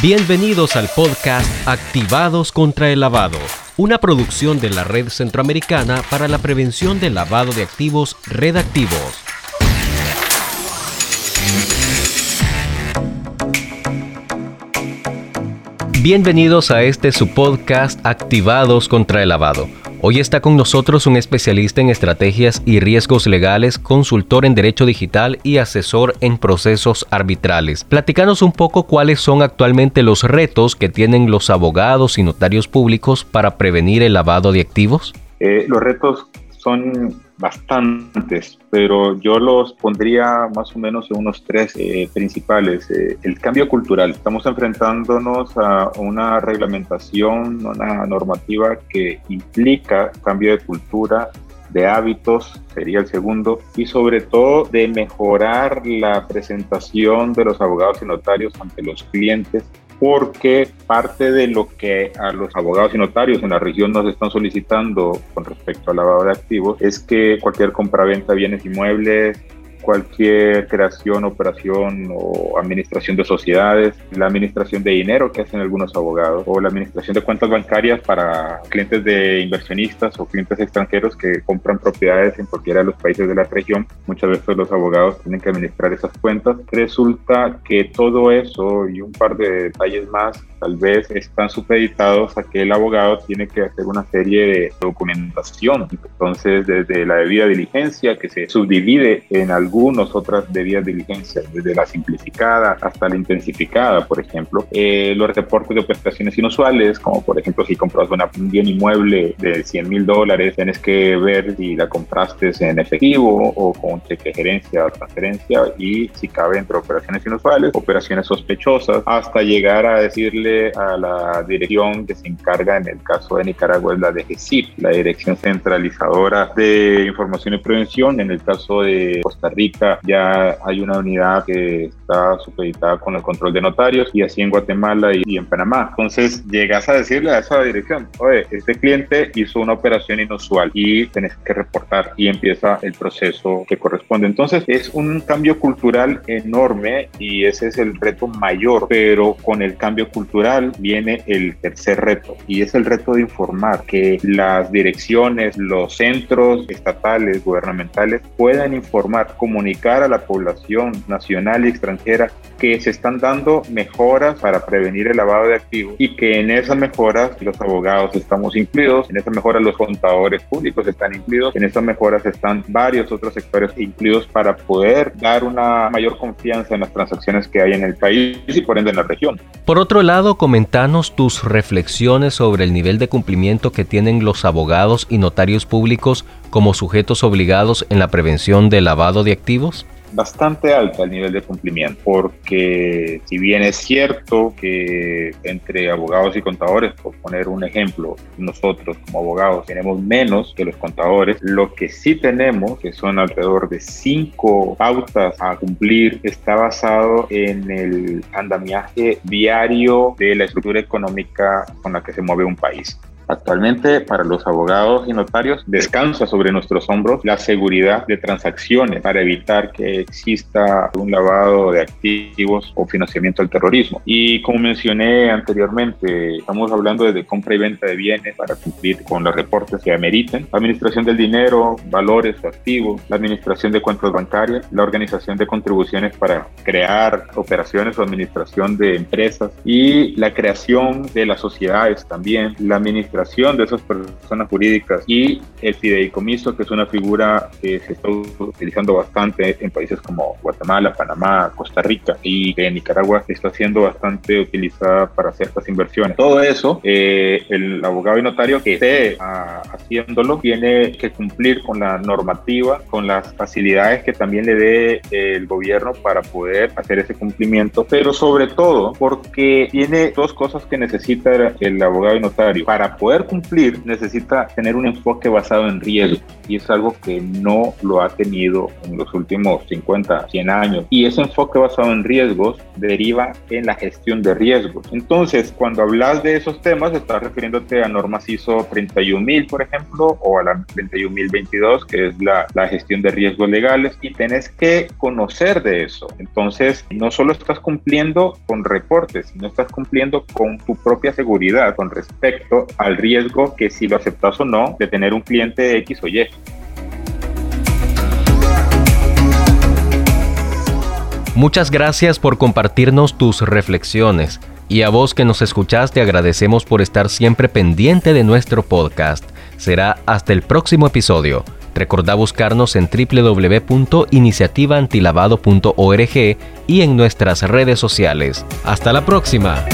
Bienvenidos al podcast Activados contra el Lavado, una producción de la Red Centroamericana para la Prevención del Lavado de Activos Red Activos. Bienvenidos a este su podcast Activados contra el Lavado Hoy está con nosotros un especialista en estrategias y riesgos legales, consultor en derecho digital y asesor en procesos arbitrales. Platicanos un poco cuáles son actualmente los retos que tienen los abogados y notarios públicos para prevenir el lavado de activos. Eh, los retos son bastantes, pero yo los pondría más o menos en unos tres eh, principales. Eh, el cambio cultural. Estamos enfrentándonos a una reglamentación, una normativa que implica cambio de cultura de hábitos, sería el segundo, y sobre todo de mejorar la presentación de los abogados y notarios ante los clientes porque parte de lo que a los abogados y notarios en la región nos están solicitando con respecto al lavado de activos es que cualquier compraventa de bienes inmuebles cualquier creación, operación o administración de sociedades, la administración de dinero que hacen algunos abogados o la administración de cuentas bancarias para clientes de inversionistas o clientes extranjeros que compran propiedades en cualquiera de los países de la región. Muchas veces los abogados tienen que administrar esas cuentas. Resulta que todo eso y un par de detalles más tal vez están supeditados a que el abogado tiene que hacer una serie de documentación. Entonces, desde la debida diligencia que se subdivide en algún algunas otras debidas diligencias, desde la simplificada hasta la intensificada, por ejemplo. Eh, los reportes de prestaciones inusuales, como por ejemplo si compras un bien inmueble de 100 mil dólares, tienes que ver si la compraste en efectivo o con cheque de gerencia o transferencia y si cabe entre operaciones inusuales, operaciones sospechosas, hasta llegar a decirle a la dirección que se encarga en el caso de Nicaragua es la DGCIP, la Dirección Centralizadora de Información y Prevención, en el caso de Costa Rica ya hay una unidad que está supeditada con el control de notarios y así en Guatemala y, en Panamá. Entonces llegas a decirle a esa dirección, oye, este cliente hizo una operación inusual y tenés que reportar y empieza el proceso que corresponde. Entonces es un cambio cultural enorme y ese es el reto mayor, pero con el cambio cultural viene el tercer reto y es el reto de informar que las direcciones, los centros estatales, gubernamentales puedan informar comunicar a la población nacional y extranjera que se están dando mejoras para prevenir el lavado de activos y que en esas mejoras los abogados estamos incluidos, en esas mejoras los contadores públicos están incluidos, en esas mejoras están varios otros sectores incluidos para poder dar una mayor confianza en las transacciones que hay en el país y por ende en la región. Por otro lado, comentanos tus reflexiones sobre el nivel de cumplimiento que tienen los abogados y notarios públicos como sujetos obligados en la prevención del lavado de activos? Bastante alta el nivel de cumplimiento, porque si bien es cierto que entre abogados y contadores, por poner un ejemplo, nosotros como abogados tenemos menos que los contadores, lo que sí tenemos, que son alrededor de cinco pautas a cumplir, está basado en el andamiaje diario de la estructura económica con la que se mueve un país. Actualmente, para los abogados y notarios, descansa sobre nuestros hombros la seguridad de transacciones para evitar que exista un lavado de activos o financiamiento al terrorismo. Y como mencioné anteriormente, estamos hablando de compra y venta de bienes para cumplir con los reportes que ameriten, administración del dinero, valores activos, la administración de cuentas bancarias, la organización de contribuciones para crear operaciones o administración de empresas y la creación de las sociedades también, la administración de esas personas jurídicas y el fideicomiso, que es una figura que se está utilizando bastante en países como Guatemala, Panamá, Costa Rica y en Nicaragua está siendo bastante utilizada para ciertas inversiones. Todo eso, eh, el abogado y notario que esté ah, haciéndolo tiene que cumplir con la normativa, con las facilidades que también le dé el gobierno para poder hacer ese cumplimiento, pero sobre todo porque tiene dos cosas que necesita el abogado y notario para poder cumplir necesita tener un enfoque basado en riesgo y es algo que no lo ha tenido en los últimos 50, 100 años. Y ese enfoque basado en riesgos deriva en la gestión de riesgos. Entonces, cuando hablas de esos temas, estás refiriéndote a normas ISO 31000, por ejemplo, o a la 31022, que es la, la gestión de riesgos legales, y tenés que conocer de eso. Entonces, no solo estás cumpliendo con reportes, sino estás cumpliendo con tu propia seguridad con respecto riesgo que si lo aceptas o no de tener un cliente X o Y. Muchas gracias por compartirnos tus reflexiones y a vos que nos escuchaste agradecemos por estar siempre pendiente de nuestro podcast. Será hasta el próximo episodio. Recordá buscarnos en www.iniciativaantilavado.org y en nuestras redes sociales. Hasta la próxima.